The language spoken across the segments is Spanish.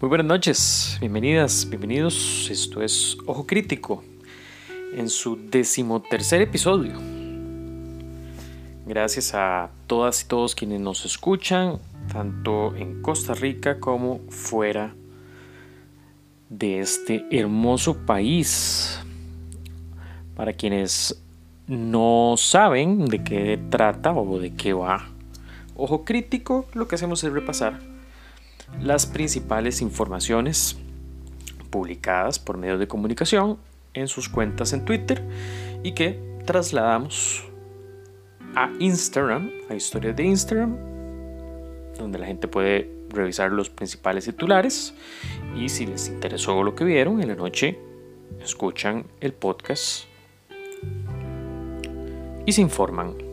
Muy buenas noches, bienvenidas, bienvenidos. Esto es Ojo Crítico en su decimotercer episodio. Gracias a todas y todos quienes nos escuchan, tanto en Costa Rica como fuera de este hermoso país. Para quienes no saben de qué trata o de qué va Ojo Crítico, lo que hacemos es repasar las principales informaciones publicadas por medios de comunicación en sus cuentas en Twitter y que trasladamos a Instagram, a historias de Instagram, donde la gente puede revisar los principales titulares y si les interesó lo que vieron en la noche, escuchan el podcast y se informan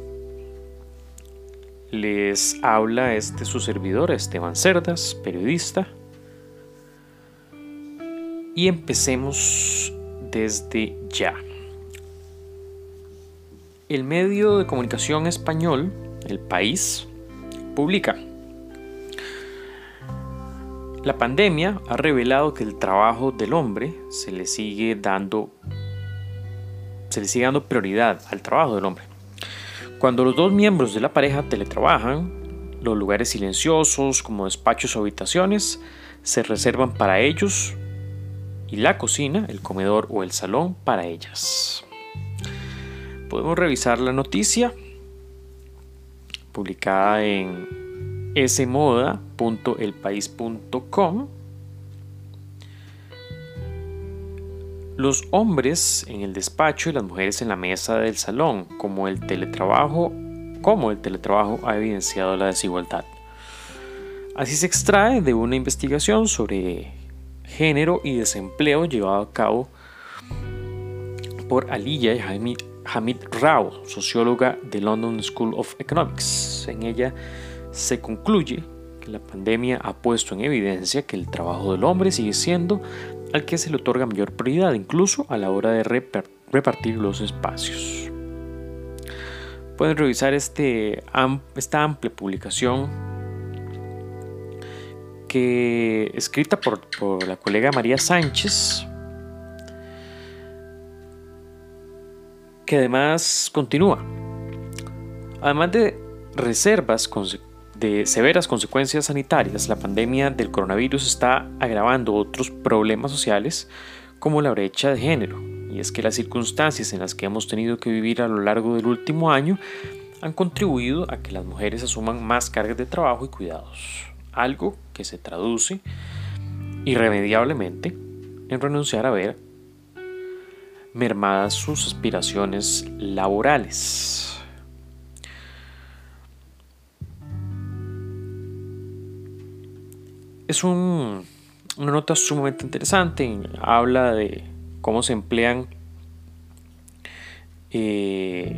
les habla este su servidor Esteban Cerdas, periodista. Y empecemos desde ya. El medio de comunicación español, El País, publica. La pandemia ha revelado que el trabajo del hombre se le sigue dando se le sigue dando prioridad al trabajo del hombre. Cuando los dos miembros de la pareja teletrabajan, los lugares silenciosos como despachos o habitaciones se reservan para ellos y la cocina, el comedor o el salón para ellas. Podemos revisar la noticia publicada en smoda.elpaís.com Los hombres en el despacho y las mujeres en la mesa del salón, como el teletrabajo, como el teletrabajo ha evidenciado la desigualdad. Así se extrae de una investigación sobre género y desempleo llevado a cabo por Aliya y Hamid, Rao, socióloga de London School of Economics. En ella se concluye que la pandemia ha puesto en evidencia que el trabajo del hombre sigue siendo al que se le otorga mayor prioridad, incluso a la hora de repartir los espacios. Pueden revisar este, esta amplia publicación que escrita por, por la colega María Sánchez, que además continúa. Además de reservas de severas consecuencias sanitarias, la pandemia del coronavirus está agravando otros problemas sociales como la brecha de género. Y es que las circunstancias en las que hemos tenido que vivir a lo largo del último año han contribuido a que las mujeres asuman más cargas de trabajo y cuidados, algo que se traduce irremediablemente en renunciar a ver mermadas sus aspiraciones laborales. Es una nota sumamente interesante. Habla de cómo se emplean eh,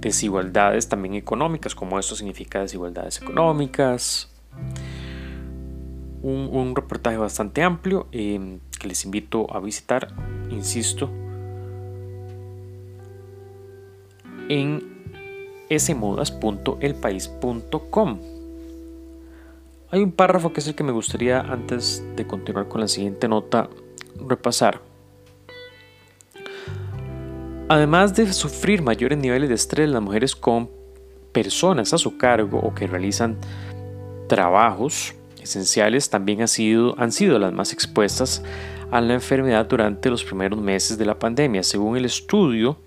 desigualdades también económicas, como esto significa desigualdades económicas. Un, reportaje bastante amplio eh, que les invito a visitar, insisto, en smodas.elpaís.com. Hay un párrafo que es el que me gustaría, antes de continuar con la siguiente nota, repasar. Además de sufrir mayores niveles de estrés, las mujeres con personas a su cargo o que realizan trabajos esenciales también han sido, han sido las más expuestas a la enfermedad durante los primeros meses de la pandemia, según el estudio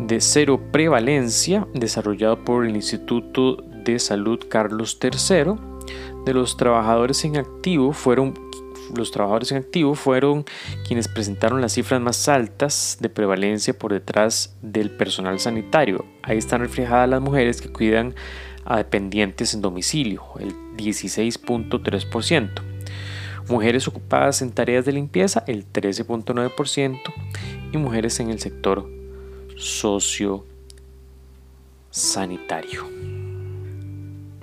de cero prevalencia desarrollado por el Instituto de Salud Carlos III de los trabajadores en activo fueron los trabajadores en fueron quienes presentaron las cifras más altas de prevalencia por detrás del personal sanitario. Ahí están reflejadas las mujeres que cuidan a dependientes en domicilio, el 16.3%. Mujeres ocupadas en tareas de limpieza, el 13.9%. Y mujeres en el sector socio sanitario.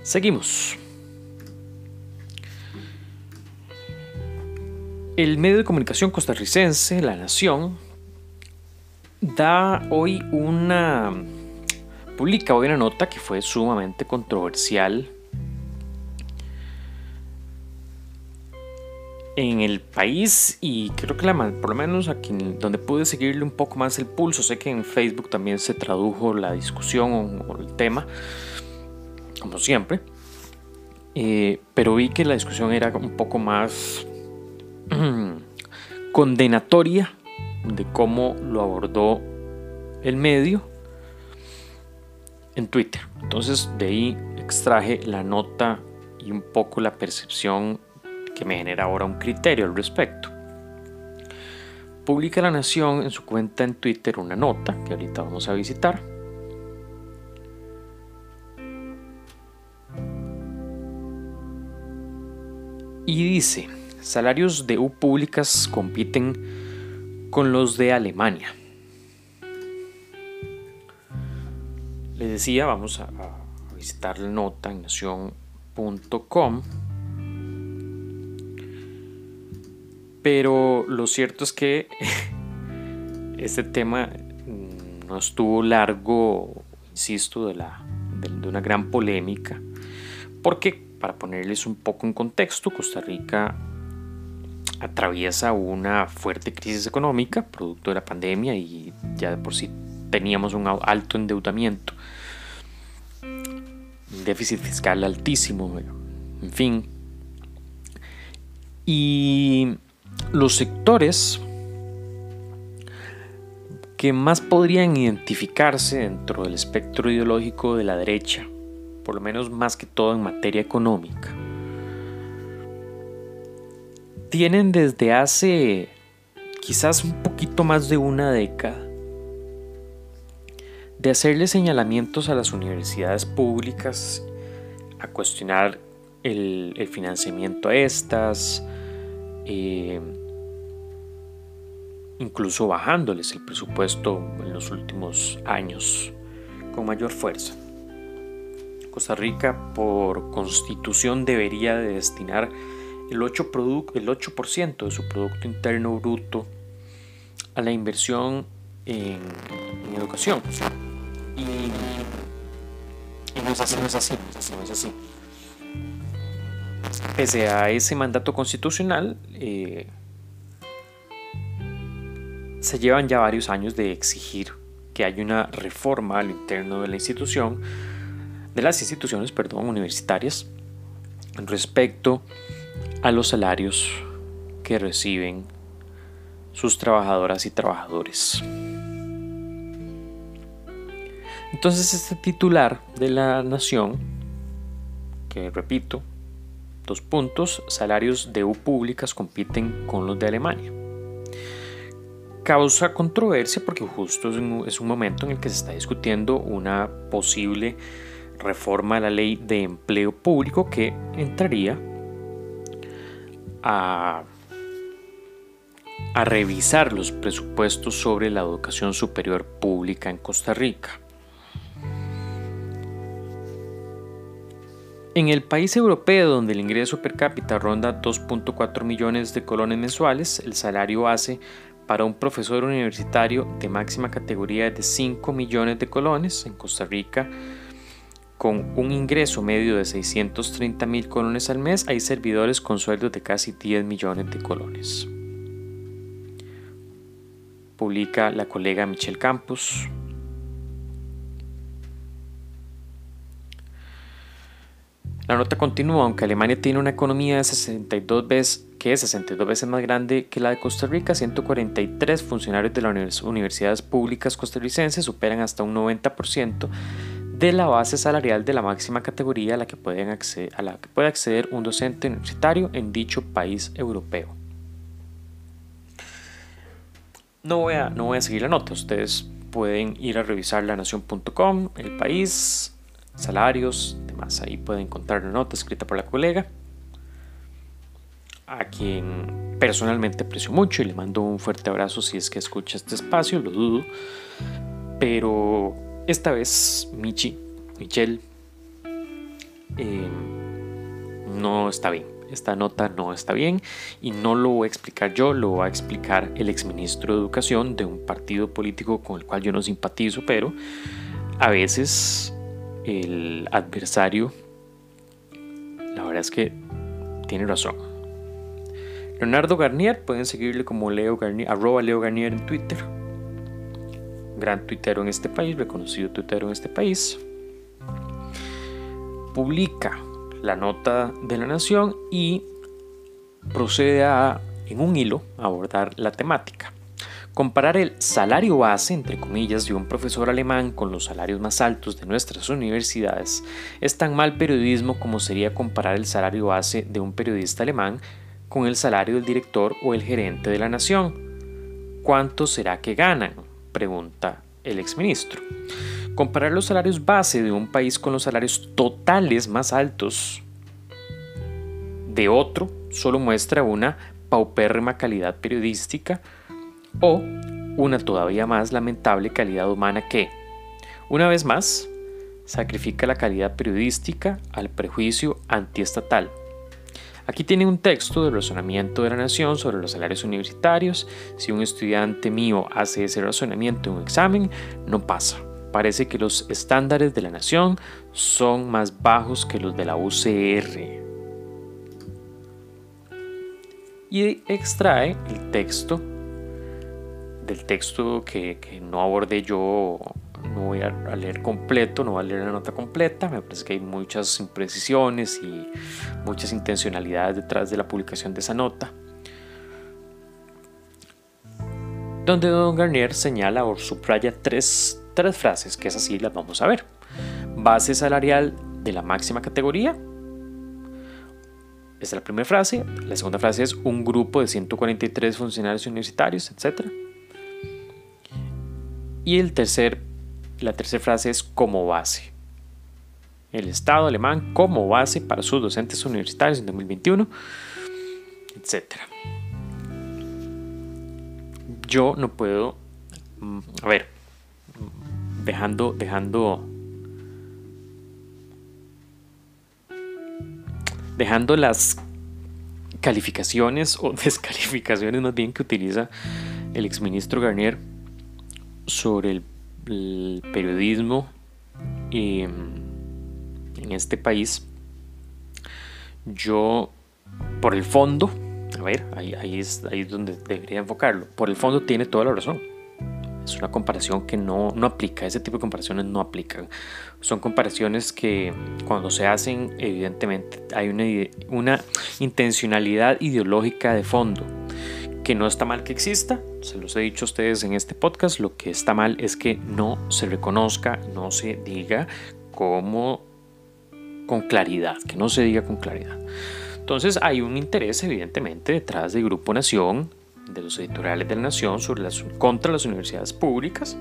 Seguimos. El medio de comunicación costarricense, La Nación, da hoy una. publica hoy una nota que fue sumamente controversial en el país y creo que la, por lo menos aquí donde pude seguirle un poco más el pulso, sé que en Facebook también se tradujo la discusión o, el tema, como siempre, eh, pero vi que la discusión era un poco más condenatoria de cómo lo abordó el medio en Twitter. Entonces de ahí extraje la nota y un poco la percepción que me genera ahora un criterio al respecto. Publica La Nación en su cuenta en Twitter una nota que ahorita vamos a visitar. Y dice, salarios de U públicas compiten con los de Alemania. Les decía, vamos a, visitar la nota en nación.com Pero lo cierto es que este tema no estuvo largo, insisto, de, una gran polémica, porque para ponerles un poco en contexto, Costa Rica atraviesa una fuerte crisis económica producto de la pandemia y ya de por sí teníamos un alto endeudamiento, un déficit fiscal altísimo, en fin. Y los sectores que más podrían identificarse dentro del espectro ideológico de la derecha, por lo menos más que todo en materia económica, tienen desde hace quizás un poquito más de una década de hacerle señalamientos a las universidades públicas, a cuestionar el, financiamiento a estas, eh, incluso bajándoles el presupuesto en los últimos años con mayor fuerza. Costa Rica por constitución debería de destinar el 8%, el 8 de su Producto Interno Bruto a la inversión en, educación. Y, no es así, no es así, no es así pese a ese mandato constitucional, eh, se llevan ya varios años de exigir que haya una reforma al interno de la institución, de las instituciones, perdón, universitarias, respecto a los salarios que reciben sus trabajadoras y trabajadores. Entonces este titular de la nación, que repito, Dos puntos, salarios de U públicas compiten con los de Alemania. Causa controversia porque justo es un, momento en el que se está discutiendo una posible reforma a la ley de empleo público que entraría a, revisar los presupuestos sobre la educación superior pública en Costa Rica. En el país europeo donde el ingreso per cápita ronda 2.4 millones de colones mensuales, el salario base para un profesor universitario de máxima categoría es de 5 millones de colones. En Costa Rica, con un ingreso medio de 630 mil colones al mes, hay servidores con sueldos de casi 10 millones de colones. Publica la colega Michelle Campos, La nota continúa, aunque Alemania tiene una economía de 62 veces, que es 62 veces más grande que la de Costa Rica, 143 funcionarios de las universidades públicas costarricenses superan hasta un 90% de la base salarial de la máxima categoría a la que, a la puede acceder un docente universitario en dicho país europeo. No voy a, no voy a seguir la nota, ustedes pueden ir a revisar lanación.com, el país, salarios, demás. Ahí pueden encontrar una nota escrita por la colega, a quien personalmente aprecio mucho y le mando un fuerte abrazo si es que escucha este espacio, lo dudo. Pero esta vez Michi, Michelle, eh, no está bien. Esta nota no está bien y no lo voy a explicar yo, lo va a explicar el exministro de Educación de un partido político con el cual yo no simpatizo, pero a veces el adversario, la verdad es que tiene razón. Leonardo Garnier, pueden seguirle como Leo Garnier, arroba Leo Garnier en Twitter. Gran tuitero en este país, reconocido tuitero en este país. Publica la nota de la Nación y procede a, en un hilo, abordar la temática. Comparar el salario base, entre comillas, de un profesor alemán con los salarios más altos de nuestras universidades es tan mal periodismo como sería comparar el salario base de un periodista alemán con el salario del director o el gerente de la nación. ¿Cuánto será que ganan? Pregunta el exministro. Comparar los salarios base de un país con los salarios totales más altos de otro solo muestra una paupérrima calidad periodística o una todavía más lamentable calidad humana que, una vez más, sacrifica la calidad periodística al prejuicio antiestatal. Aquí tiene un texto de razonamiento de la nación sobre los salarios universitarios. Si un estudiante mío hace ese razonamiento en un examen, no pasa. Parece que los estándares de la nación son más bajos que los de la UCR. Y extrae el texto del texto que, no abordé yo, no voy a, leer completo, no voy a leer la nota completa, me parece que hay muchas imprecisiones y muchas intencionalidades detrás de la publicación de esa nota. Donde Don Garnier señala o subraya tres, tres frases, que es así, las vamos a ver. Base salarial de la máxima categoría, esta es la primera frase. La segunda frase es un grupo de 143 funcionarios universitarios, etc. Y el tercer, la tercera frase es como base. El Estado alemán como base para sus docentes universitarios en 2021, etc. Yo no puedo, mm, a ver, dejando, dejando, dejando las calificaciones o descalificaciones más bien que utiliza el exministro Garnier sobre el, periodismo em, en este país, yo, por el fondo, a ver, ahí, ahí, es, ahí es donde debería enfocarlo, por el fondo tiene toda la razón. Es una comparación que no, no aplica, ese tipo de comparaciones no aplican. Son comparaciones que cuando se hacen, evidentemente hay una, una intencionalidad ideológica de fondo que no está mal que exista, se los he dicho a ustedes en este podcast, lo que está mal es que no se reconozca, no se diga como con claridad, que no se diga con claridad. Entonces hay un interés evidentemente detrás del Grupo Nación, de los editoriales de la Nación sobre las, contra las universidades públicas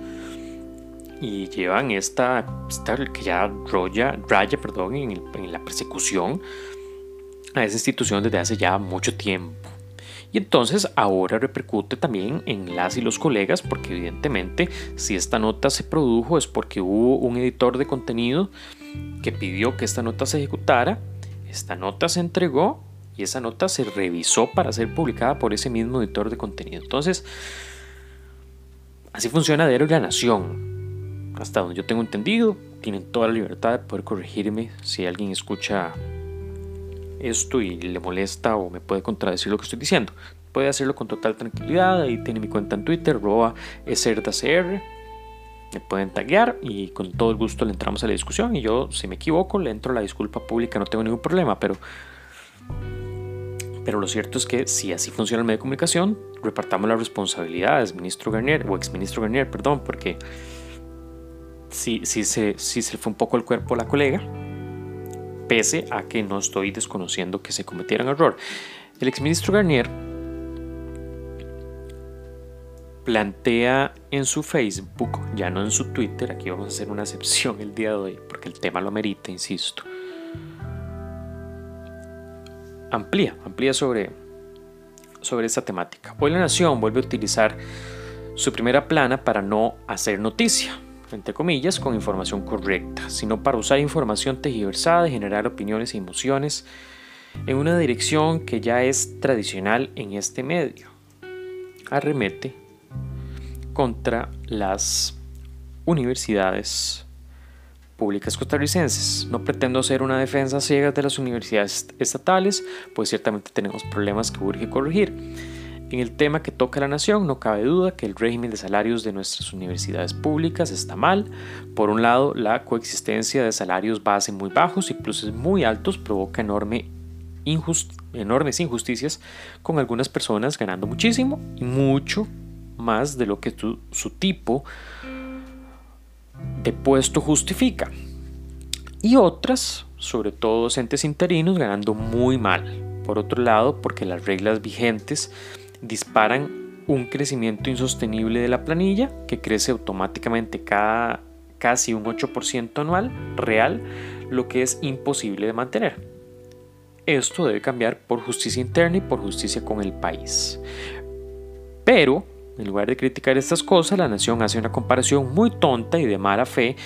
y llevan esta, que ya raya, raya perdón, en, en la persecución a esa institución desde hace ya mucho tiempo. Y entonces ahora repercute también en las y los colegas, porque evidentemente si esta nota se produjo es porque hubo un editor de contenido que pidió que esta nota se ejecutara, esta nota se entregó y esa nota se revisó para ser publicada por ese mismo editor de contenido. Entonces, así funciona Diario la Nación. Hasta donde yo tengo entendido, tienen toda la libertad de poder corregirme si alguien escucha esto y le molesta o me puede contradecir lo que estoy diciendo. Puede hacerlo con total tranquilidad. Ahí tiene mi cuenta en Twitter, roba eserdacr. Me pueden taguear y con todo el gusto le entramos a la discusión. Y yo, si me equivoco, le entro a la disculpa pública, no tengo ningún problema. Pero, pero lo cierto es que si así funciona el medio de comunicación, repartamos las responsabilidades, ministro Garnier, o exministro Garnier, perdón, porque si, si, se, si se fue un poco el cuerpo a la colega, pese a que no estoy desconociendo que se cometiera error. El exministro Garnier plantea en su Facebook, ya no en su Twitter, aquí vamos a hacer una excepción el día de hoy, porque el tema lo amerita, insisto. Amplía, amplía sobre, sobre esta temática. Hoy la Nación vuelve a utilizar su primera plana para no hacer noticia entre comillas, con información correcta, sino para usar información tergiversada y generar opiniones e emociones en una dirección que ya es tradicional en este medio. Arremete contra las universidades públicas costarricenses. No pretendo hacer una defensa ciega de las universidades estatales, pues ciertamente tenemos problemas que urge corregir. En el tema que toca la nación, no cabe duda que el régimen de salarios de nuestras universidades públicas está mal. Por un lado, la coexistencia de salarios base muy bajos y pluses muy altos provoca enorme enormes injusticias con algunas personas ganando muchísimo y mucho más de lo que su tipo de puesto justifica. Y otras, sobre todo docentes interinos, ganando muy mal. Por otro lado, porque las reglas vigentes disparan un crecimiento insostenible de la planilla que crece automáticamente cada casi un 8% anual real, lo que es imposible de mantener. Esto debe cambiar por justicia interna y por justicia con el país. Pero en lugar de criticar estas cosas, la nación hace una comparación muy tonta y de mala fe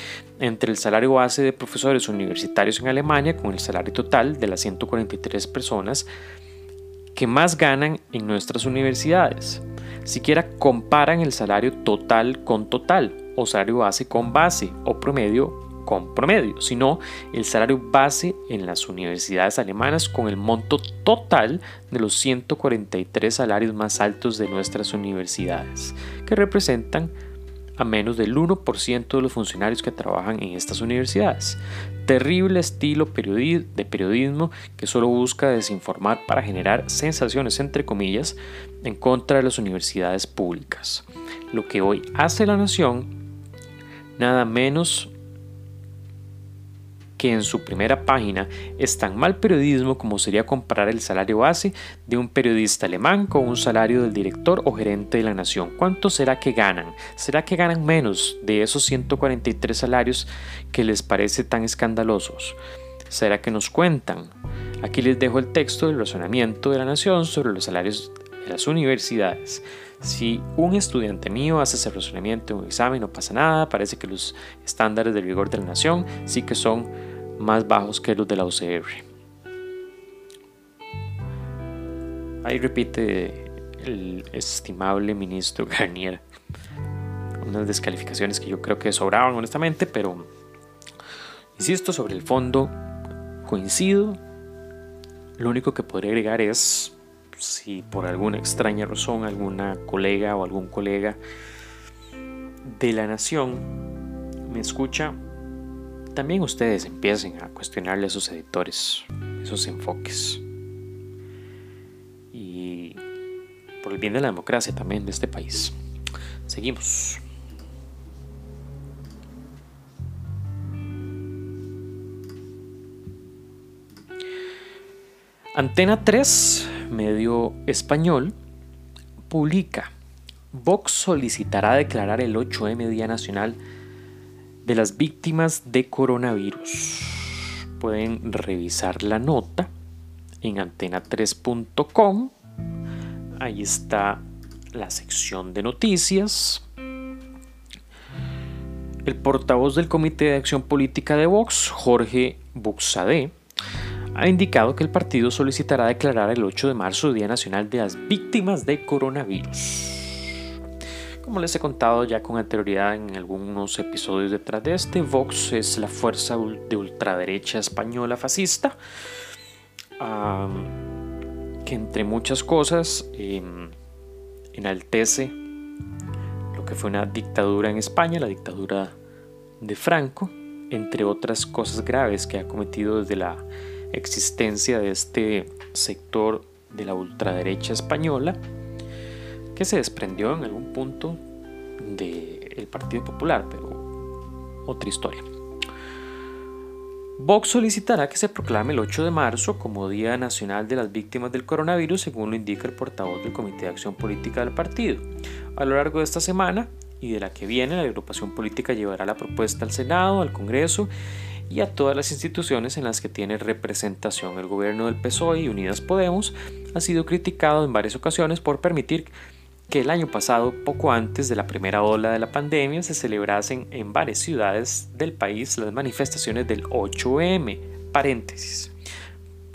entre el salario base de profesores universitarios en Alemania con el salario total de las 143 personas que más ganan en nuestras universidades. Siquiera comparan el salario total con total, o salario base con base, o promedio con promedio, sino el salario base en las universidades alemanas con el monto total de los 143 salarios más altos de nuestras universidades, que representan a menos del 1% de los funcionarios que trabajan en estas universidades. Terrible estilo de periodismo que solo busca desinformar para generar sensaciones, entre comillas, en contra de las universidades públicas. Lo que hoy hace la nación, nada menos que en su primera página es tan mal periodismo como sería comparar el salario base de un periodista alemán con un salario del director o gerente de la nación. ¿Cuánto será que ganan? ¿Será que ganan menos de esos 143 salarios que les parece tan escandalosos? ¿Será que nos cuentan? Aquí les dejo el texto del razonamiento de la nación sobre los salarios de las universidades. Si un estudiante mío hace ese razonamiento en un examen, no pasa nada, parece que los estándares de rigor de la nación sí que son más bajos que los de la UCR. Ahí repite el estimable ministro Garnier unas descalificaciones que yo creo que sobraban honestamente, pero insisto sobre el fondo, coincido. Lo único que podría agregar es si por alguna extraña razón alguna colega o algún colega de la nación me escucha, también ustedes empiecen a cuestionarle a sus editores esos enfoques. Y por el bien de la democracia también de este país. Seguimos. Antena 3, medio español, publica, Vox solicitará declarar el 8M Día Nacional de las víctimas de coronavirus. Pueden revisar la nota en antena3.com. Ahí está la sección de noticias. El portavoz del Comité de Acción Política de Vox, Jorge Buxade, ha indicado que el partido solicitará declarar el 8 de marzo Día Nacional de las Víctimas de Coronavirus. Como les he contado ya con anterioridad en algunos episodios detrás de este, Vox es la fuerza de ultraderecha española fascista, que entre muchas cosas em, enaltece lo que fue una dictadura en España, la dictadura de Franco, entre otras cosas graves que ha cometido desde la existencia de este sector de la ultraderecha española que se desprendió en algún punto del Partido Popular, pero otra historia. Vox solicitará que se proclame el 8 de marzo como Día Nacional de las Víctimas del Coronavirus, según lo indica el portavoz del Comité de Acción Política del partido. A lo largo de esta semana y de la que viene, la agrupación política llevará la propuesta al Senado, al Congreso y a todas las instituciones en las que tiene representación. El gobierno del PSOE y Unidas Podemos ha sido criticado en varias ocasiones por permitir que el año pasado, poco antes de la primera ola de la pandemia, se celebrasen en varias ciudades del país las manifestaciones del 8M. Paréntesis.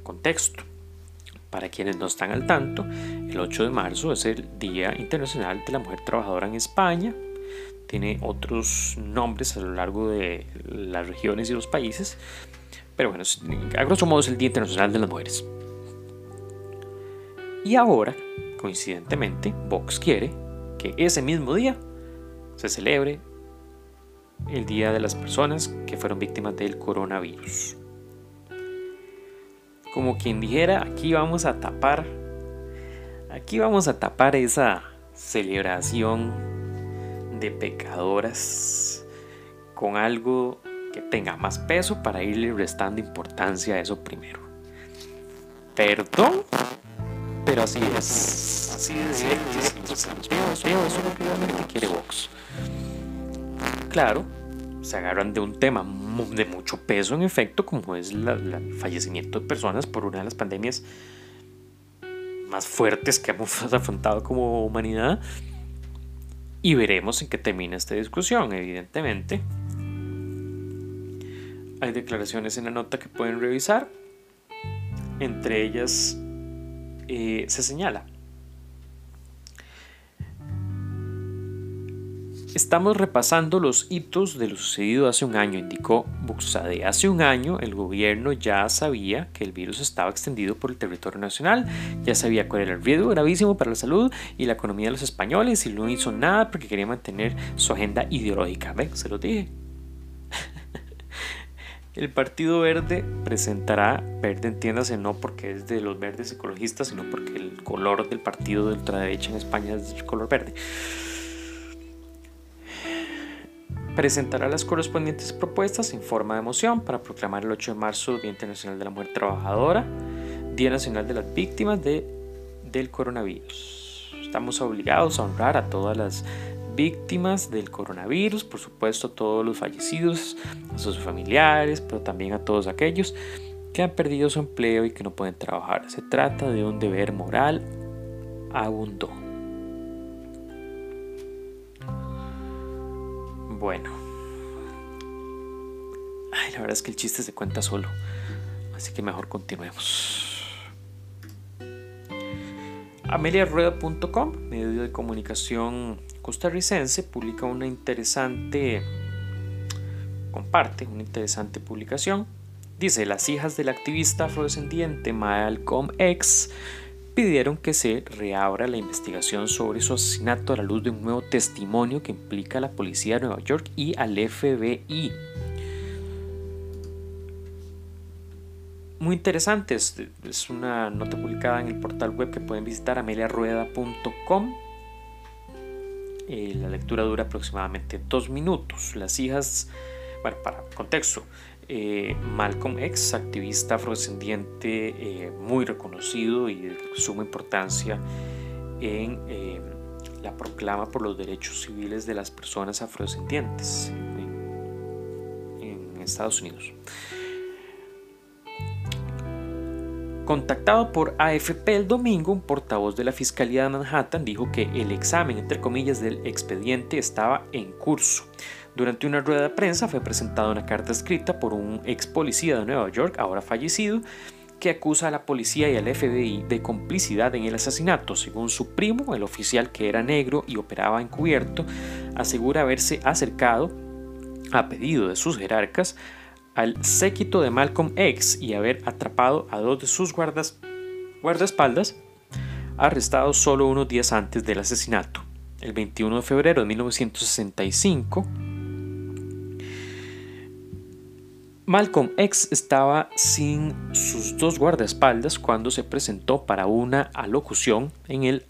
Contexto. Para quienes no están al tanto, el 8 de marzo es el Día Internacional de la Mujer Trabajadora en España. tiene otros nombres a lo largo de las regiones y los países. Pero bueno, a grosso modo es el Día Internacional de las Mujeres. Y ahora, coincidentemente, Vox quiere que ese mismo día se celebre el Día de las Personas que fueron víctimas del coronavirus. Como quien dijera, aquí vamos a tapar, aquí vamos a tapar esa celebración de pecadoras con algo que tenga más peso para irle restando importancia a eso primero. Perdón, pero así es. Así. Eso es lo que realmente quiere Vox. Claro, se agarran de un tema de mucho peso en efecto, como es el fallecimiento de personas por una de las pandemias más fuertes que hemos afrontado como humanidad. Y veremos en qué termina esta discusión, evidentemente. Hay declaraciones en la nota que pueden revisar. Entre ellas eh, se señala Estamos repasando los hitos de lo sucedido hace un año, indicó Buxade. Hace un año el gobierno ya sabía que el virus estaba extendido por el territorio nacional, ya sabía cuál era el riesgo gravísimo para la salud y la economía de los españoles y no hizo nada porque quería mantener su agenda ideológica. ¿Ven? Se lo dije. El Partido Verde presentará, verde entiéndase no porque es de los verdes ecologistas, sino porque el color del partido de ultraderecha en España es el color verde presentará las correspondientes propuestas en forma de moción para proclamar el 8 de marzo Día Internacional de la Mujer Trabajadora, Día Nacional de las Víctimas de, del Coronavirus. Estamos obligados a honrar a todas las víctimas del coronavirus, por supuesto a todos los fallecidos, a sus familiares, pero también a todos aquellos que han perdido su empleo y que no pueden trabajar. Se trata de un deber moral abundó. Bueno. Ay, la verdad es que el chiste se cuenta solo. Así que mejor continuemos. AmeliaRueda.com, medio de comunicación costarricense, publica una interesante, comparte una interesante publicación. Dice, las hijas del activista afrodescendiente Malcolm X pidieron que se reabra la investigación sobre su asesinato a la luz de un nuevo testimonio que implica a la policía de Nueva York y al FBI. Muy interesante, es, una nota publicada en el portal web que pueden visitar ameliarueda.com. Eh, la lectura dura aproximadamente dos minutos. Las hijas, bueno, para contexto, eh, Malcolm X, activista afrodescendiente eh, muy reconocido y de suma importancia en la proclama por los derechos civiles de las personas afrodescendientes en, en Estados Unidos. Contactado por AFP el domingo, un portavoz de la Fiscalía de Manhattan dijo que el examen, entre comillas, del expediente estaba en curso. Durante una rueda de prensa fue presentada una carta escrita por un ex policía de Nueva York, ahora fallecido, que acusa a la policía y al FBI de complicidad en el asesinato. Según su primo, el oficial que era negro y operaba encubierto, asegura haberse acercado, a pedido de sus jerarcas, al séquito de Malcolm X y haber atrapado a dos de sus guardas, guardaespaldas, arrestados solo unos días antes del asesinato. El 21 de febrero de 1965, Malcolm X estaba sin sus dos guardaespaldas cuando se presentó para una alocución en el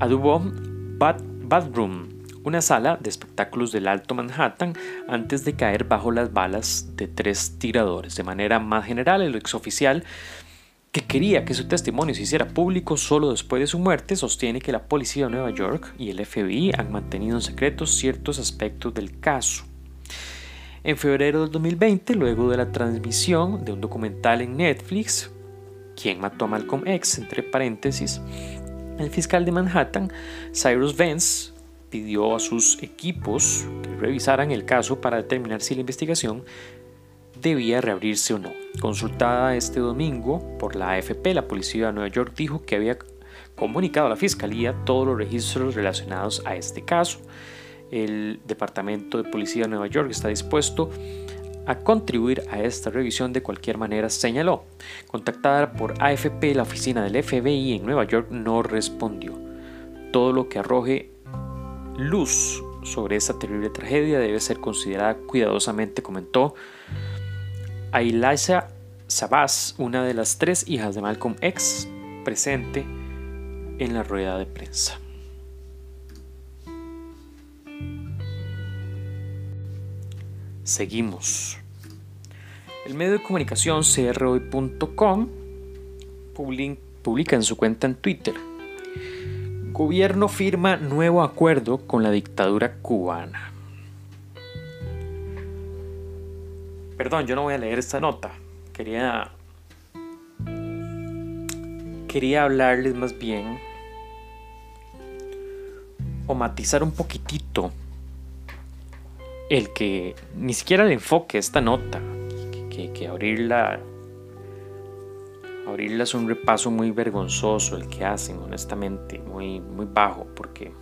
Audubon Bathroom, una sala de espectáculos del Alto Manhattan, antes de caer bajo las balas de tres tiradores. De manera más general, el exoficial que quería que su testimonio se hiciera público solo después de su muerte, sostiene que la policía de Nueva York y el FBI han mantenido en secreto ciertos aspectos del caso. En febrero del 2020, luego de la transmisión de un documental en Netflix, ¿Quién mató a Malcolm X? entre paréntesis, el fiscal de Manhattan, Cyrus Vance, pidió a sus equipos que revisaran el caso para determinar si la investigación debía reabrirse o no. Consultada este domingo por la AFP, la policía de Nueva York dijo que había comunicado a la fiscalía todos los registros relacionados a este caso el Departamento de Policía de Nueva York está dispuesto a contribuir a esta revisión de cualquier manera, señaló. Contactada por AFP, la oficina del FBI en Nueva York no respondió. Todo lo que arroje luz sobre esta terrible tragedia debe ser considerada cuidadosamente, comentó Ailasa Sabas, una de las tres hijas de Malcolm X, presente en la rueda de prensa. Seguimos. El medio de comunicación crhoy.com publica en su cuenta en Twitter. Gobierno firma nuevo acuerdo con la dictadura cubana. Perdón, yo no voy a leer esta nota. Quería quería hablarles más bien o matizar un poquitito el que ni siquiera le enfoque esta nota, que, abrirla, abrirla es un repaso muy vergonzoso el que hacen, honestamente, muy, muy bajo, porque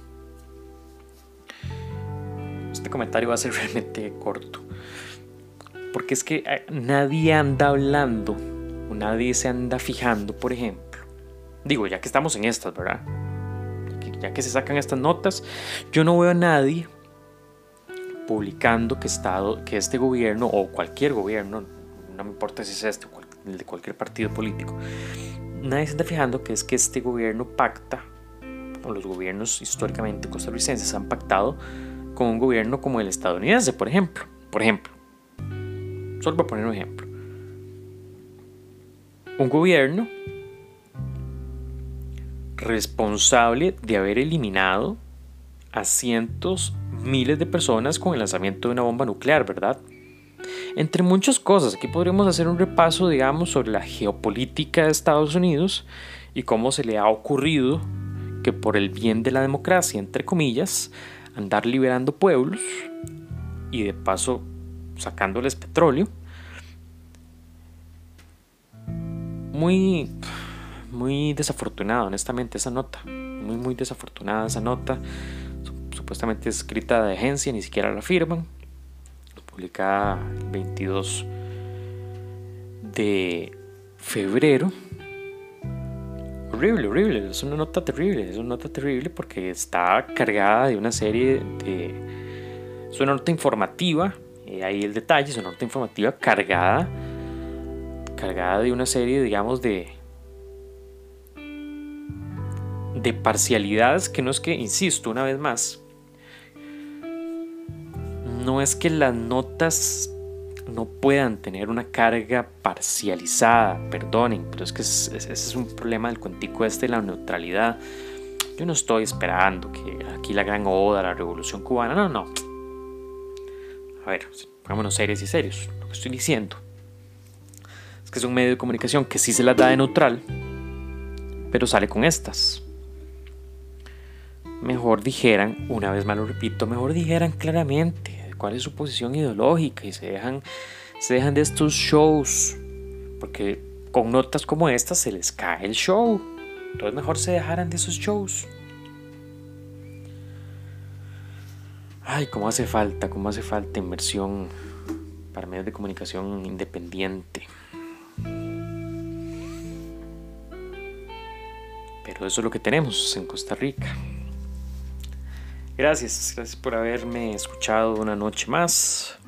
este comentario va a ser realmente corto. Porque es que eh, nadie anda hablando, o nadie se anda fijando, por ejemplo. Digo, ya que estamos en estas, ¿verdad? Ya que se sacan estas notas, yo no veo a nadie publicando que, estado, que este gobierno o cualquier gobierno, no me importa si es este o el de cualquier partido político, nadie se está fijando que es que este gobierno pacta, o los gobiernos históricamente costarricenses han pactado con un gobierno como el estadounidense, por ejemplo. Por ejemplo, solo para poner un ejemplo. Un gobierno responsable de haber eliminado a cientos miles de personas con el lanzamiento de una bomba nuclear, ¿verdad? Entre muchas cosas, aquí podríamos hacer un repaso, digamos, sobre la geopolítica de Estados Unidos y cómo se le ha ocurrido que por el bien de la democracia, entre comillas, andar liberando pueblos y de paso sacándoles petróleo. Muy, muy desafortunada, honestamente, esa nota. Muy, muy desafortunada esa nota supuestamente escrita de agencia, ni siquiera la firman, publicada el 22 de febrero. Horrible, horrible, es una nota terrible, es una nota terrible porque está cargada de una serie de... Es una nota informativa, eh, ahí el detalle, es una nota informativa cargada, cargada de una serie, digamos, de, de parcialidades que no es que, insisto, una vez más, no es que las notas no puedan tener una carga parcializada, perdonen, pero es que ese es un problema del cuentico este de la neutralidad. Yo no estoy esperando que aquí la gran oda, la revolución cubana, no, no. A ver, pongámonos serios y serios. Lo que estoy diciendo es que es un medio de comunicación que sí se las da de neutral, pero sale con estas. Mejor dijeran, una vez más lo repito, mejor dijeran claramente cuál es su posición ideológica y se dejan, se dejan de estos shows, porque con notas como estas se les cae el show. Entonces mejor se dejaran de esos shows. Ay, cómo hace falta, cómo hace falta inversión para medios de comunicación independiente. Pero eso es lo que tenemos en Costa Rica. Gracias, gracias por haberme escuchado una noche más.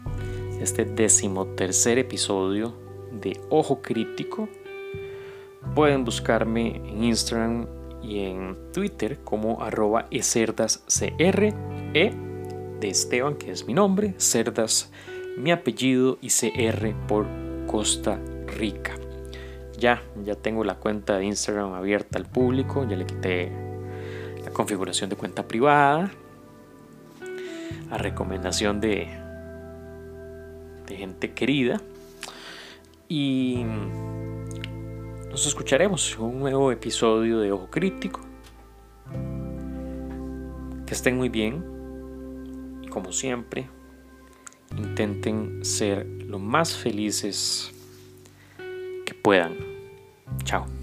Este decimotercer episodio de Ojo Crítico. Pueden buscarme en Instagram y en Twitter como arroba e de Esteban, que es mi nombre, Cerdas, mi apellido y CR por Costa Rica. Ya, ya tengo la cuenta de Instagram abierta al público, ya le quité la configuración de cuenta privada, a recomendación de, gente querida. Y nos escucharemos en un nuevo episodio de Ojo Crítico. Que estén muy bien. Y como siempre, intenten ser lo más felices que puedan. Chao.